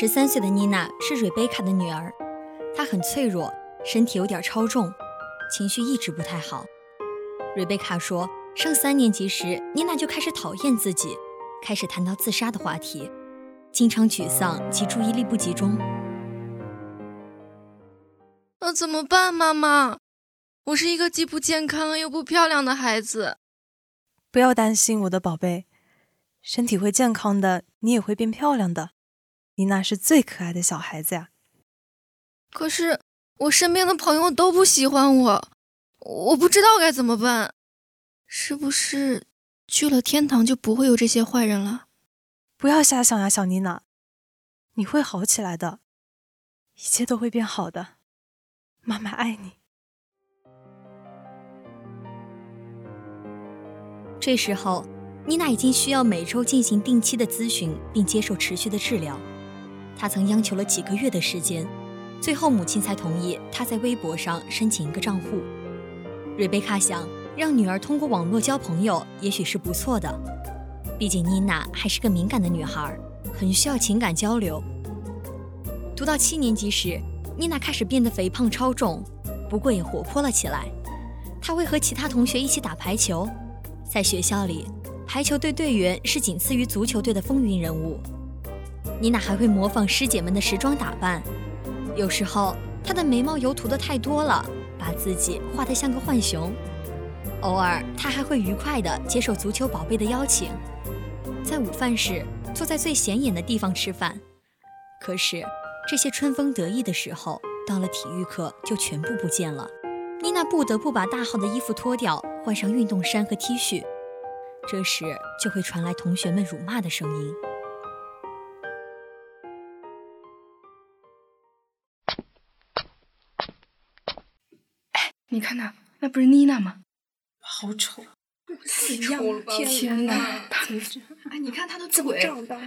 十三岁的妮娜是瑞贝卡的女儿，她很脆弱，身体有点超重，情绪一直不太好。瑞贝卡说，上三年级时，妮娜就开始讨厌自己，开始谈到自杀的话题，经常沮丧及注意力不集中。那怎么办，妈妈？我是一个既不健康又不漂亮的孩子。不要担心，我的宝贝，身体会健康的，你也会变漂亮的。妮娜是最可爱的小孩子呀。可是我身边的朋友都不喜欢我，我不知道该怎么办。是不是去了天堂就不会有这些坏人了？不要瞎想呀，小妮娜，你会好起来的，一切都会变好的。妈妈爱你。这时候，妮娜已经需要每周进行定期的咨询，并接受持续的治疗。他曾央求了几个月的时间，最后母亲才同意他在微博上申请一个账户。瑞贝卡想让女儿通过网络交朋友，也许是不错的。毕竟妮娜还是个敏感的女孩，很需要情感交流。读到七年级时，妮娜开始变得肥胖超重，不过也活泼了起来。她会和其他同学一起打排球，在学校里，排球队队员是仅次于足球队的风云人物。妮娜还会模仿师姐们的时装打扮，有时候她的眉毛油涂的太多了，把自己画得像个浣熊。偶尔，她还会愉快地接受足球宝贝的邀请，在午饭时坐在最显眼的地方吃饭。可是，这些春风得意的时候，到了体育课就全部不见了。妮娜不得不把大号的衣服脱掉，换上运动衫和 T 恤，这时就会传来同学们辱骂的声音。你看那，那不是妮娜吗？好丑，太丑了吧！天哪，他 哎，你看他的腿，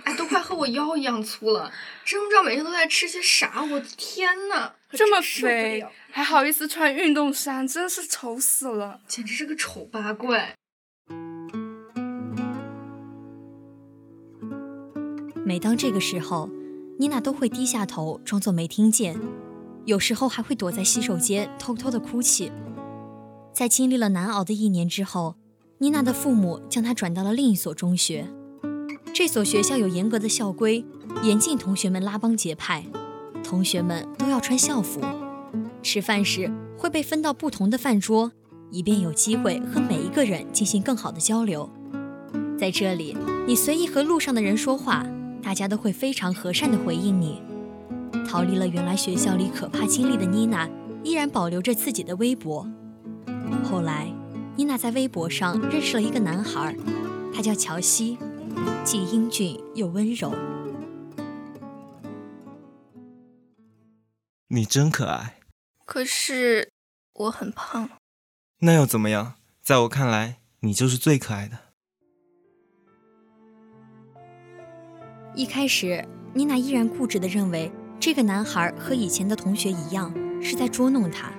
哎，都快和我腰一样粗了。真不知道每天都在吃些啥，我的天哪！这么肥，还好意思穿运动衫，真是丑死了，简直是个丑八怪。每当这个时候，妮娜都会低下头，装作没听见。有时候还会躲在洗手间偷偷的哭泣。在经历了难熬的一年之后，妮娜的父母将她转到了另一所中学。这所学校有严格的校规，严禁同学们拉帮结派，同学们都要穿校服。吃饭时会被分到不同的饭桌，以便有机会和每一个人进行更好的交流。在这里，你随意和路上的人说话，大家都会非常和善地回应你。逃离了原来学校里可怕经历的妮娜，依然保留着自己的微博。后来，妮娜在微博上认识了一个男孩，他叫乔西，既英俊又温柔。你真可爱，可是我很胖。那又怎么样？在我看来，你就是最可爱的。一开始，妮娜依然固执地认为。这个男孩和以前的同学一样，是在捉弄他。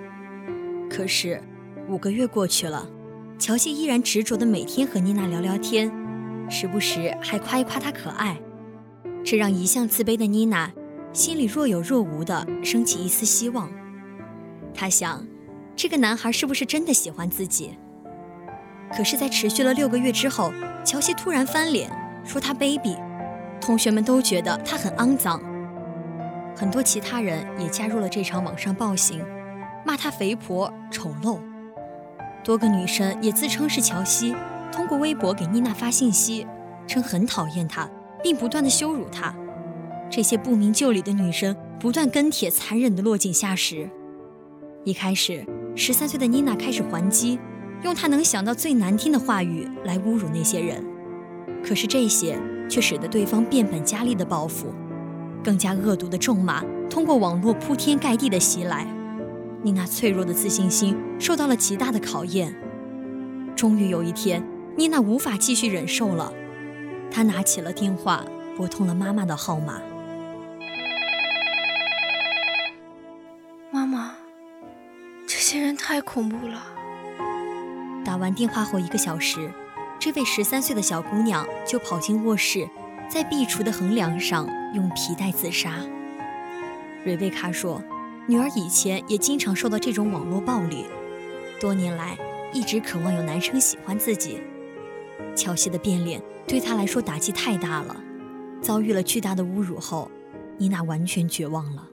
可是，五个月过去了，乔西依然执着的每天和妮娜聊聊天，时不时还夸一夸她可爱。这让一向自卑的妮娜心里若有若无的升起一丝希望。她想，这个男孩是不是真的喜欢自己？可是，在持续了六个月之后，乔西突然翻脸，说他卑鄙，同学们都觉得他很肮脏。很多其他人也加入了这场网上暴行，骂他肥婆、丑陋。多个女生也自称是乔西，通过微博给妮娜发信息，称很讨厌她，并不断的羞辱她。这些不明就里的女生不断跟帖，残忍的落井下石。一开始，十三岁的妮娜开始还击，用她能想到最难听的话语来侮辱那些人。可是这些却使得对方变本加厉的报复。更加恶毒的咒骂通过网络铺天盖地的袭来，妮娜脆弱的自信心受到了极大的考验。终于有一天，妮娜无法继续忍受了，她拿起了电话，拨通了妈妈的号码。妈妈，这些人太恐怖了。打完电话后一个小时，这位十三岁的小姑娘就跑进卧室。在壁橱的横梁上用皮带自杀。瑞贝卡说，女儿以前也经常受到这种网络暴力，多年来一直渴望有男生喜欢自己。乔西的变脸对她来说打击太大了，遭遇了巨大的侮辱后，妮娜完全绝望了。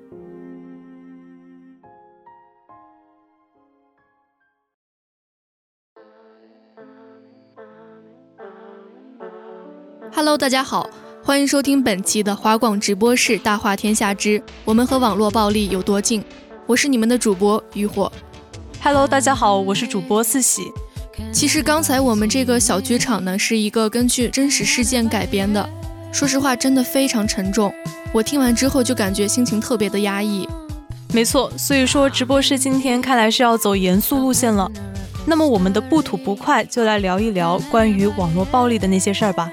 Hello，大家好。欢迎收听本期的华广直播室《大话天下之我们和网络暴力有多近》，我是你们的主播渔火。Hello，大家好，我是主播四喜。其实刚才我们这个小剧场呢，是一个根据真实事件改编的。说实话，真的非常沉重。我听完之后就感觉心情特别的压抑。没错，所以说直播室今天看来是要走严肃路线了。那么我们的不吐不快，就来聊一聊关于网络暴力的那些事儿吧。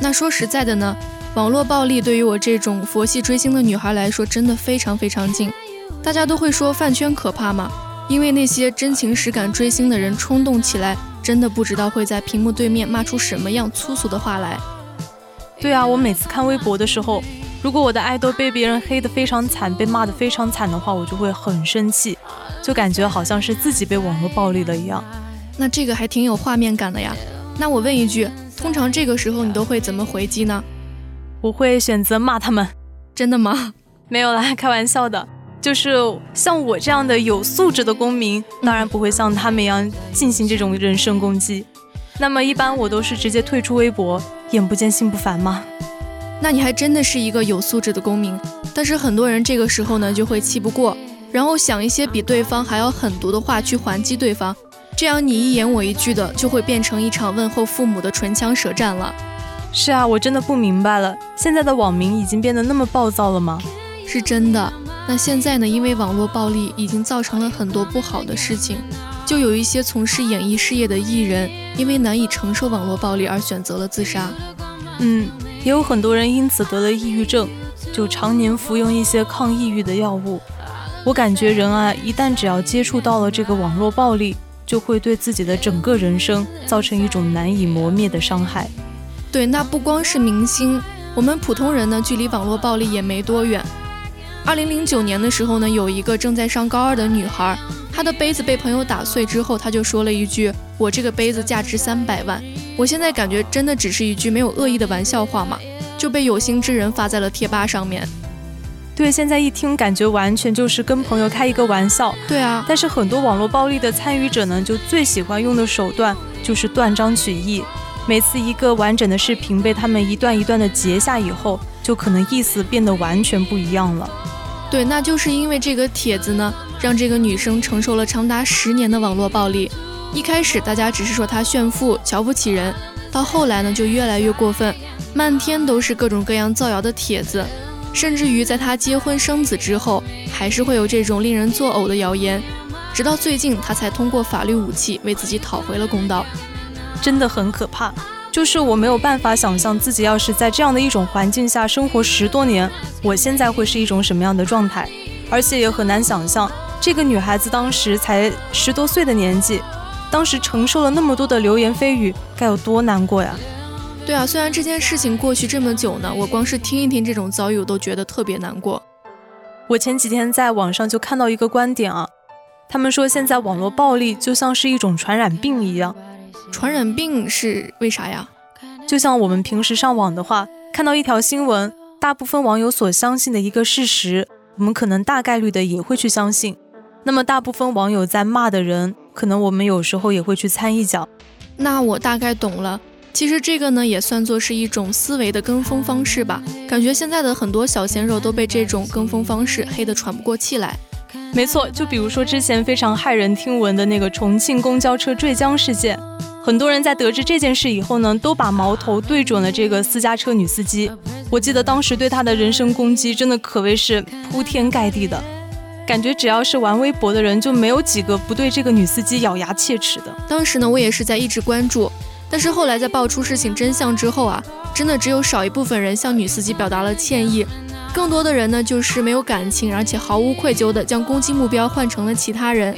那说实在的呢，网络暴力对于我这种佛系追星的女孩来说，真的非常非常近。大家都会说饭圈可怕吗？因为那些真情实感追星的人冲动起来，真的不知道会在屏幕对面骂出什么样粗俗的话来。对啊，我每次看微博的时候，如果我的爱豆被别人黑得非常惨，被骂得非常惨的话，我就会很生气，就感觉好像是自己被网络暴力了一样。那这个还挺有画面感的呀。那我问一句。通常这个时候你都会怎么回击呢？我会选择骂他们。真的吗？没有啦，开玩笑的。就是像我这样的有素质的公民，当然不会像他们一样进行这种人身攻击。那么一般我都是直接退出微博，眼不见心不烦吗？那你还真的是一个有素质的公民。但是很多人这个时候呢就会气不过，然后想一些比对方还要狠毒的话去还击对方。这样你一言我一句的，就会变成一场问候父母的唇枪舌战了。是啊，我真的不明白了，现在的网民已经变得那么暴躁了吗？是真的。那现在呢？因为网络暴力已经造成了很多不好的事情，就有一些从事演艺事业的艺人，因为难以承受网络暴力而选择了自杀。嗯，也有很多人因此得了抑郁症，就常年服用一些抗抑郁的药物。我感觉人啊，一旦只要接触到了这个网络暴力，就会对自己的整个人生造成一种难以磨灭的伤害。对，那不光是明星，我们普通人呢，距离网络暴力也没多远。二零零九年的时候呢，有一个正在上高二的女孩，她的杯子被朋友打碎之后，她就说了一句：“我这个杯子价值三百万。”我现在感觉真的只是一句没有恶意的玩笑话嘛，就被有心之人发在了贴吧上面。对，现在一听感觉完全就是跟朋友开一个玩笑。对啊，但是很多网络暴力的参与者呢，就最喜欢用的手段就是断章取义。每次一个完整的视频被他们一段一段的截下以后，就可能意思变得完全不一样了。对，那就是因为这个帖子呢，让这个女生承受了长达十年的网络暴力。一开始大家只是说她炫富、瞧不起人，到后来呢，就越来越过分，漫天都是各种各样造谣的帖子。甚至于在他结婚生子之后，还是会有这种令人作呕的谣言，直到最近他才通过法律武器为自己讨回了公道。真的很可怕，就是我没有办法想象自己要是在这样的一种环境下生活十多年，我现在会是一种什么样的状态，而且也很难想象这个女孩子当时才十多岁的年纪，当时承受了那么多的流言蜚语，该有多难过呀。对啊，虽然这件事情过去这么久呢，我光是听一听这种遭遇，我都觉得特别难过。我前几天在网上就看到一个观点啊，他们说现在网络暴力就像是一种传染病一样。传染病是为啥呀？就像我们平时上网的话，看到一条新闻，大部分网友所相信的一个事实，我们可能大概率的也会去相信。那么大部分网友在骂的人，可能我们有时候也会去掺一脚。那我大概懂了。其实这个呢，也算作是一种思维的跟风方式吧。感觉现在的很多小鲜肉都被这种跟风方式黑得喘不过气来。没错，就比如说之前非常骇人听闻的那个重庆公交车坠江事件，很多人在得知这件事以后呢，都把矛头对准了这个私家车女司机。我记得当时对她的人身攻击真的可谓是铺天盖地的，感觉只要是玩微博的人，就没有几个不对这个女司机咬牙切齿的。当时呢，我也是在一直关注。但是后来在爆出事情真相之后啊，真的只有少一部分人向女司机表达了歉意，更多的人呢就是没有感情，而且毫无愧疚的将攻击目标换成了其他人。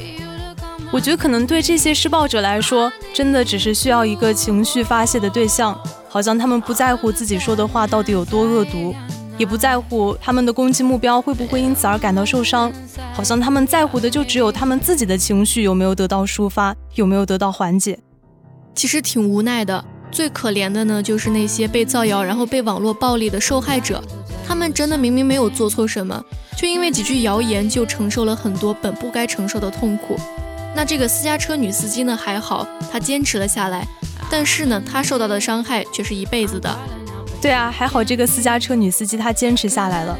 我觉得可能对这些施暴者来说，真的只是需要一个情绪发泄的对象，好像他们不在乎自己说的话到底有多恶毒，也不在乎他们的攻击目标会不会因此而感到受伤，好像他们在乎的就只有他们自己的情绪有没有得到抒发，有没有得到缓解。其实挺无奈的，最可怜的呢，就是那些被造谣然后被网络暴力的受害者，他们真的明明没有做错什么，却因为几句谣言就承受了很多本不该承受的痛苦。那这个私家车女司机呢还好，她坚持了下来，但是呢，她受到的伤害却是一辈子的。对啊，还好这个私家车女司机她坚持下来了，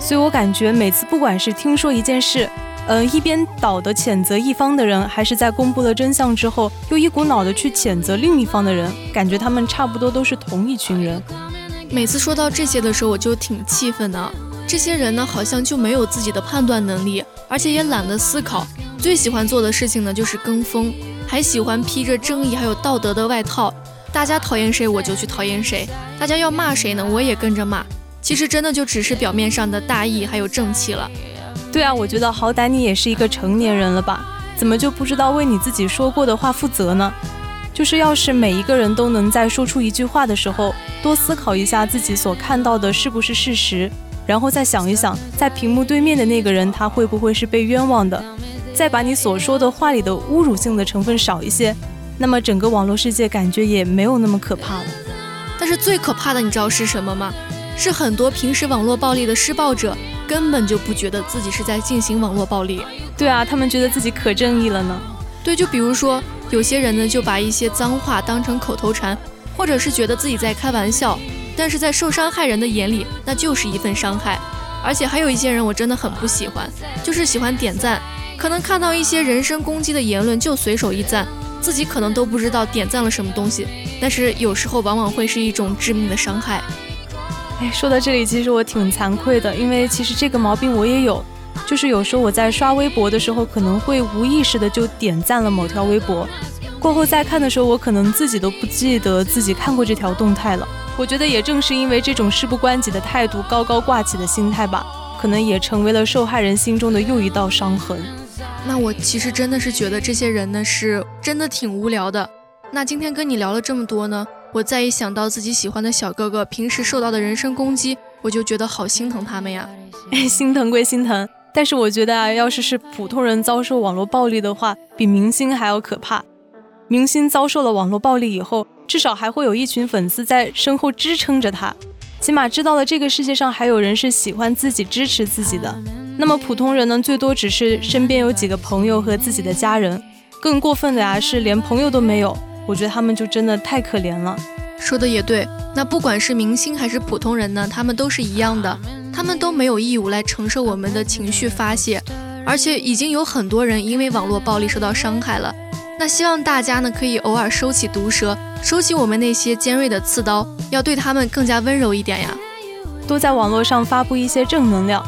所以我感觉每次不管是听说一件事。呃，一边倒的谴责一方的人，还是在公布了真相之后，又一股脑的去谴责另一方的人，感觉他们差不多都是同一群人。每次说到这些的时候，我就挺气愤的。这些人呢，好像就没有自己的判断能力，而且也懒得思考，最喜欢做的事情呢就是跟风，还喜欢披着正义还有道德的外套。大家讨厌谁，我就去讨厌谁；大家要骂谁呢，我也跟着骂。其实真的就只是表面上的大义还有正气了。对啊，我觉得好歹你也是一个成年人了吧？怎么就不知道为你自己说过的话负责呢？就是要是每一个人都能在说出一句话的时候，多思考一下自己所看到的是不是事实，然后再想一想，在屏幕对面的那个人他会不会是被冤枉的，再把你所说的话里的侮辱性的成分少一些，那么整个网络世界感觉也没有那么可怕了。但是最可怕的，你知道是什么吗？是很多平时网络暴力的施暴者。根本就不觉得自己是在进行网络暴力，对啊，他们觉得自己可正义了呢。对，就比如说有些人呢，就把一些脏话当成口头禅，或者是觉得自己在开玩笑，但是在受伤害人的眼里，那就是一份伤害。而且还有一些人，我真的很不喜欢，就是喜欢点赞，可能看到一些人身攻击的言论就随手一赞，自己可能都不知道点赞了什么东西，但是有时候往往会是一种致命的伤害。说到这里，其实我挺惭愧的，因为其实这个毛病我也有，就是有时候我在刷微博的时候，可能会无意识的就点赞了某条微博，过后再看的时候，我可能自己都不记得自己看过这条动态了。我觉得也正是因为这种事不关己的态度、高高挂起的心态吧，可能也成为了受害人心中的又一道伤痕。那我其实真的是觉得这些人呢，是真的挺无聊的。那今天跟你聊了这么多呢？我再一想到自己喜欢的小哥哥平时受到的人身攻击，我就觉得好心疼他们呀。心疼归心疼，但是我觉得啊，要是是普通人遭受网络暴力的话，比明星还要可怕。明星遭受了网络暴力以后，至少还会有一群粉丝在身后支撑着他，起码知道了这个世界上还有人是喜欢自己、支持自己的。那么普通人呢，最多只是身边有几个朋友和自己的家人，更过分的呀是连朋友都没有。我觉得他们就真的太可怜了，说的也对。那不管是明星还是普通人呢，他们都是一样的，他们都没有义务来承受我们的情绪发泄，而且已经有很多人因为网络暴力受到伤害了。那希望大家呢可以偶尔收起毒舌，收起我们那些尖锐的刺刀，要对他们更加温柔一点呀。多在网络上发布一些正能量，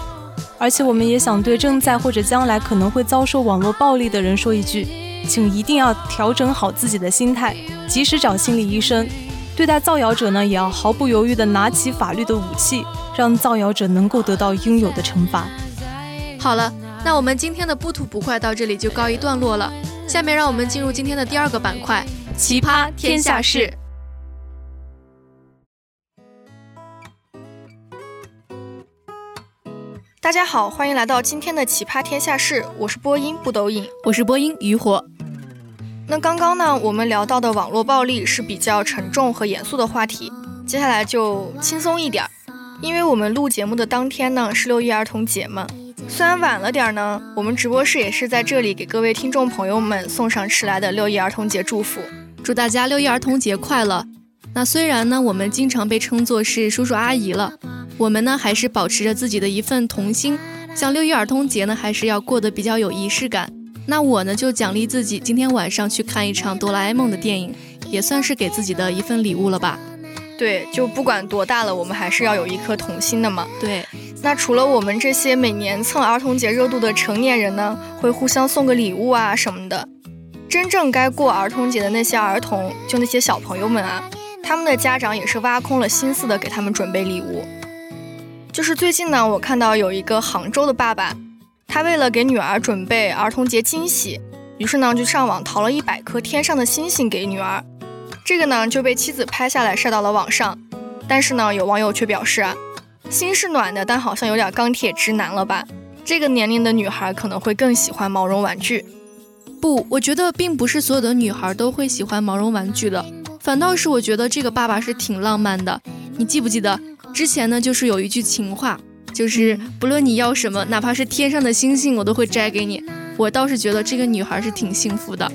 而且我们也想对正在或者将来可能会遭受网络暴力的人说一句。请一定要调整好自己的心态，及时找心理医生。对待造谣者呢，也要毫不犹豫的拿起法律的武器，让造谣者能够得到应有的惩罚。好了，那我们今天的不吐不快到这里就告一段落了。下面让我们进入今天的第二个板块——奇葩天下事。大家好，欢迎来到今天的奇葩天下事，我是播音不抖音，我是播音渔火。那刚刚呢，我们聊到的网络暴力是比较沉重和严肃的话题，接下来就轻松一点儿，因为我们录节目的当天呢是六一儿童节嘛，虽然晚了点儿呢，我们直播室也是在这里给各位听众朋友们送上迟来的六一儿童节祝福，祝大家六一儿童节快乐。那虽然呢，我们经常被称作是叔叔阿姨了，我们呢还是保持着自己的一份童心。像六一儿童节呢，还是要过得比较有仪式感。那我呢就奖励自己，今天晚上去看一场哆啦 A 梦的电影，也算是给自己的一份礼物了吧。对，就不管多大了，我们还是要有一颗童心的嘛。对。那除了我们这些每年蹭儿童节热度的成年人呢，会互相送个礼物啊什么的，真正该过儿童节的那些儿童，就那些小朋友们啊。他们的家长也是挖空了心思的给他们准备礼物。就是最近呢，我看到有一个杭州的爸爸，他为了给女儿准备儿童节惊喜，于是呢就上网淘了一百颗天上的星星给女儿。这个呢就被妻子拍下来晒到了网上。但是呢，有网友却表示啊，心是暖的，但好像有点钢铁直男了吧？这个年龄的女孩可能会更喜欢毛绒玩具。不，我觉得并不是所有的女孩都会喜欢毛绒玩具的。反倒是我觉得这个爸爸是挺浪漫的，你记不记得之前呢？就是有一句情话，就是不论你要什么，哪怕是天上的星星，我都会摘给你。我倒是觉得这个女孩是挺幸福的。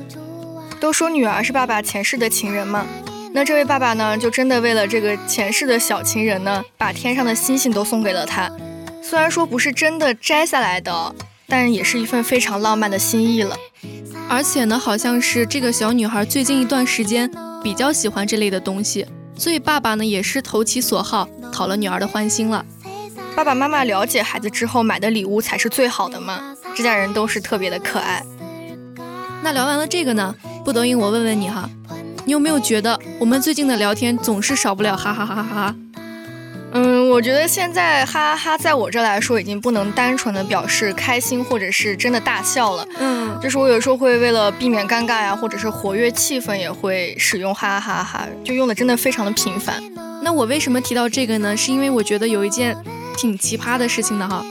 都说女儿是爸爸前世的情人嘛，那这位爸爸呢，就真的为了这个前世的小情人呢，把天上的星星都送给了她。虽然说不是真的摘下来的，但也是一份非常浪漫的心意了。而且呢，好像是这个小女孩最近一段时间。比较喜欢这类的东西，所以爸爸呢也是投其所好，讨了女儿的欢心了。爸爸妈妈了解孩子之后买的礼物才是最好的嘛，这家人都是特别的可爱。那聊完了这个呢，不得应我问问你哈，你有没有觉得我们最近的聊天总是少不了哈哈哈哈哈？嗯，我觉得现在哈哈哈，在我这来说已经不能单纯的表示开心或者是真的大笑了。嗯，就是我有时候会为了避免尴尬呀，或者是活跃气氛，也会使用哈哈哈哈，就用的真的非常的频繁。那我为什么提到这个呢？是因为我觉得有一件挺奇葩的事情的哈，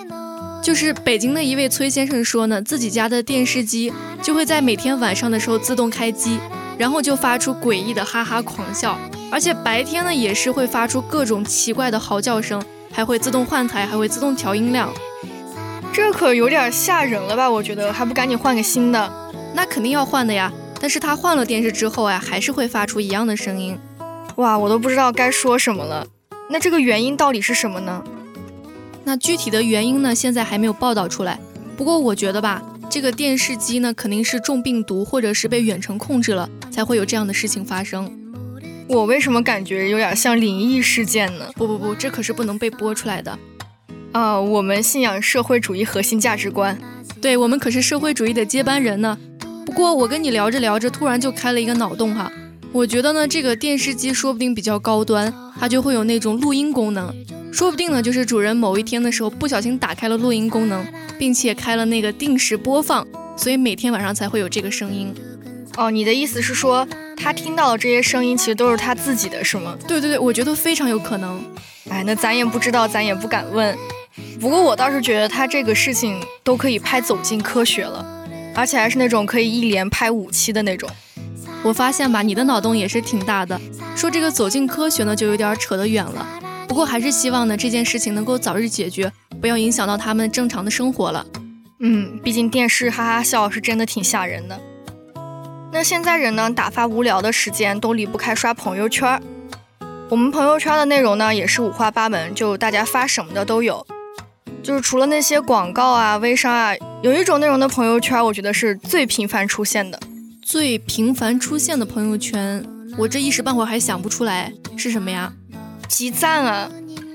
就是北京的一位崔先生说呢，自己家的电视机就会在每天晚上的时候自动开机，然后就发出诡异的哈哈狂笑。而且白天呢，也是会发出各种奇怪的嚎叫声，还会自动换台，还会自动调音量，这可有点吓人了吧？我觉得还不赶紧换个新的？那肯定要换的呀。但是他换了电视之后啊，还是会发出一样的声音。哇，我都不知道该说什么了。那这个原因到底是什么呢？那具体的原因呢，现在还没有报道出来。不过我觉得吧，这个电视机呢，肯定是中病毒，或者是被远程控制了，才会有这样的事情发生。我为什么感觉有点像灵异事件呢？不不不，这可是不能被播出来的。啊，我们信仰社会主义核心价值观，对我们可是社会主义的接班人呢。不过我跟你聊着聊着，突然就开了一个脑洞哈。我觉得呢，这个电视机说不定比较高端，它就会有那种录音功能。说不定呢，就是主人某一天的时候不小心打开了录音功能，并且开了那个定时播放，所以每天晚上才会有这个声音。哦，你的意思是说？他听到的这些声音，其实都是他自己的，是吗？对对对，我觉得非常有可能。哎，那咱也不知道，咱也不敢问。不过我倒是觉得他这个事情都可以拍《走进科学》了，而且还是那种可以一连拍五期的那种。我发现吧，你的脑洞也是挺大的。说这个《走进科学》呢，就有点扯得远了。不过还是希望呢，这件事情能够早日解决，不要影响到他们正常的生活了。嗯，毕竟电视哈哈笑是真的挺吓人的。那现在人呢，打发无聊的时间都离不开刷朋友圈。我们朋友圈的内容呢，也是五花八门，就大家发什么的都有。就是除了那些广告啊、微商啊，有一种内容的朋友圈，我觉得是最频繁出现的。最频繁出现的朋友圈，我这一时半会儿还想不出来是什么呀？集赞啊，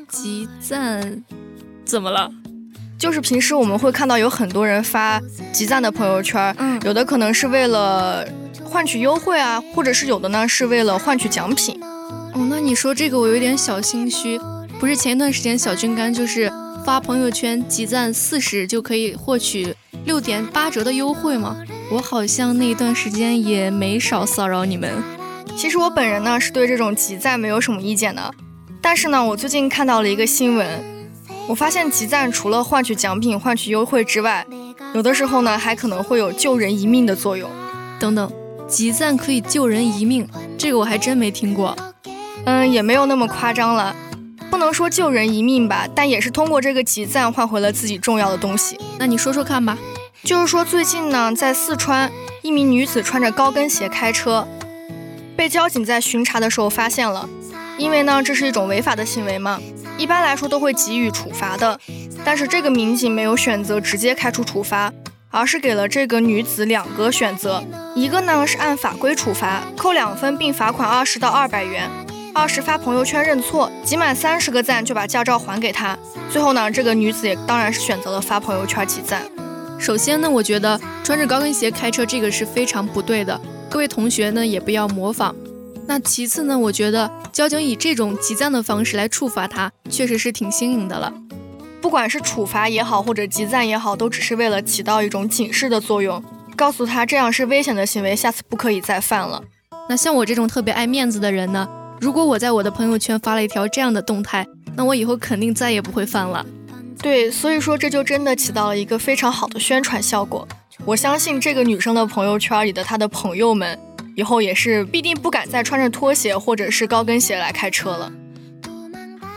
集赞，怎么了？就是平时我们会看到有很多人发集赞的朋友圈，嗯，有的可能是为了。换取优惠啊，或者是有的呢，是为了换取奖品。哦，那你说这个我有点小心虚。不是前一段时间小军干就是发朋友圈集赞四十就可以获取六点八折的优惠吗？我好像那一段时间也没少骚扰你们。其实我本人呢是对这种集赞没有什么意见的，但是呢，我最近看到了一个新闻，我发现集赞除了换取奖品、换取优惠之外，有的时候呢还可能会有救人一命的作用。等等，集赞可以救人一命，这个我还真没听过。嗯，也没有那么夸张了，不能说救人一命吧，但也是通过这个集赞换回了自己重要的东西。那你说说看吧。就是说最近呢，在四川，一名女子穿着高跟鞋开车，被交警在巡查的时候发现了。因为呢，这是一种违法的行为嘛，一般来说都会给予处罚的。但是这个民警没有选择直接开出处罚，而是给了这个女子两个选择：一个呢是按法规处罚，扣两分并罚款二十到二百元；二是发朋友圈认错，集满三十个赞就把驾照还给她。最后呢，这个女子也当然是选择了发朋友圈集赞。首先呢，我觉得穿着高跟鞋开车这个是非常不对的，各位同学呢也不要模仿。那其次呢，我觉得交警以这种集赞的方式来处罚他，确实是挺新颖的了。不管是处罚也好，或者集赞也好，都只是为了起到一种警示的作用，告诉他这样是危险的行为，下次不可以再犯了。那像我这种特别爱面子的人呢，如果我在我的朋友圈发了一条这样的动态，那我以后肯定再也不会犯了。对，所以说这就真的起到了一个非常好的宣传效果。我相信这个女生的朋友圈里的她的朋友们。以后也是必定不敢再穿着拖鞋或者是高跟鞋来开车了。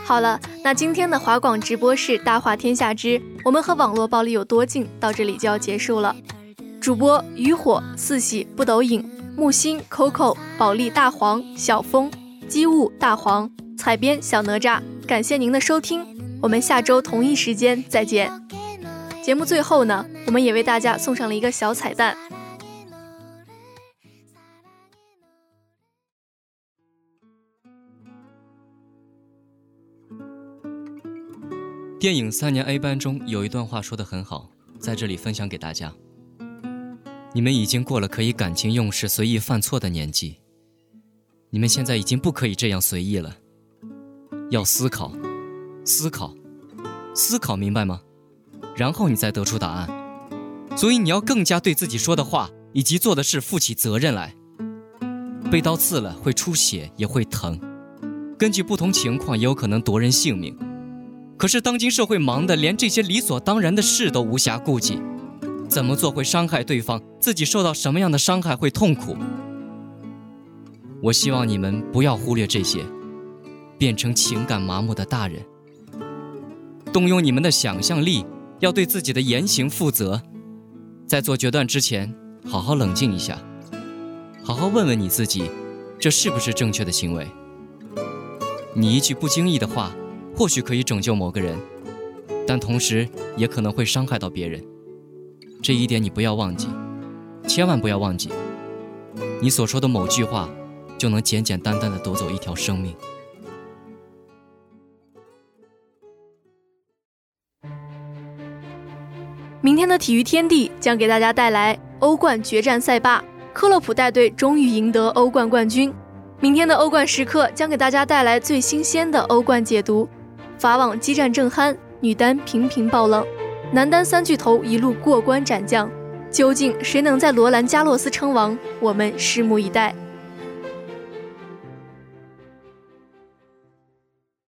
好了，那今天的华广直播室大话天下之我们和网络暴力有多近到这里就要结束了。主播渔火、四喜、不抖影、木星、Coco、保利、大黄、小峰、机务、大黄、采编小哪吒，感谢您的收听，我们下周同一时间再见。节目最后呢，我们也为大家送上了一个小彩蛋。电影《三年 A 班》中有一段话说的很好，在这里分享给大家。你们已经过了可以感情用事、随意犯错的年纪，你们现在已经不可以这样随意了，要思考，思考，思考，明白吗？然后你再得出答案。所以你要更加对自己说的话以及做的事负起责任来。被刀刺了会出血，也会疼，根据不同情况也有可能夺人性命。可是当今社会忙得连这些理所当然的事都无暇顾及，怎么做会伤害对方？自己受到什么样的伤害会痛苦？我希望你们不要忽略这些，变成情感麻木的大人。动用你们的想象力，要对自己的言行负责。在做决断之前，好好冷静一下，好好问问你自己，这是不是正确的行为？你一句不经意的话。或许可以拯救某个人，但同时也可能会伤害到别人。这一点你不要忘记，千万不要忘记。你所说的某句话，就能简简单单的夺走一条生命。明天的体育天地将给大家带来欧冠决战赛霸，克洛普带队终于赢得欧冠冠军。明天的欧冠时刻将给大家带来最新鲜的欧冠解读。法网激战正酣，女单频频爆冷，男单三巨头一路过关斩将，究竟谁能在罗兰加洛斯称王？我们拭目以待。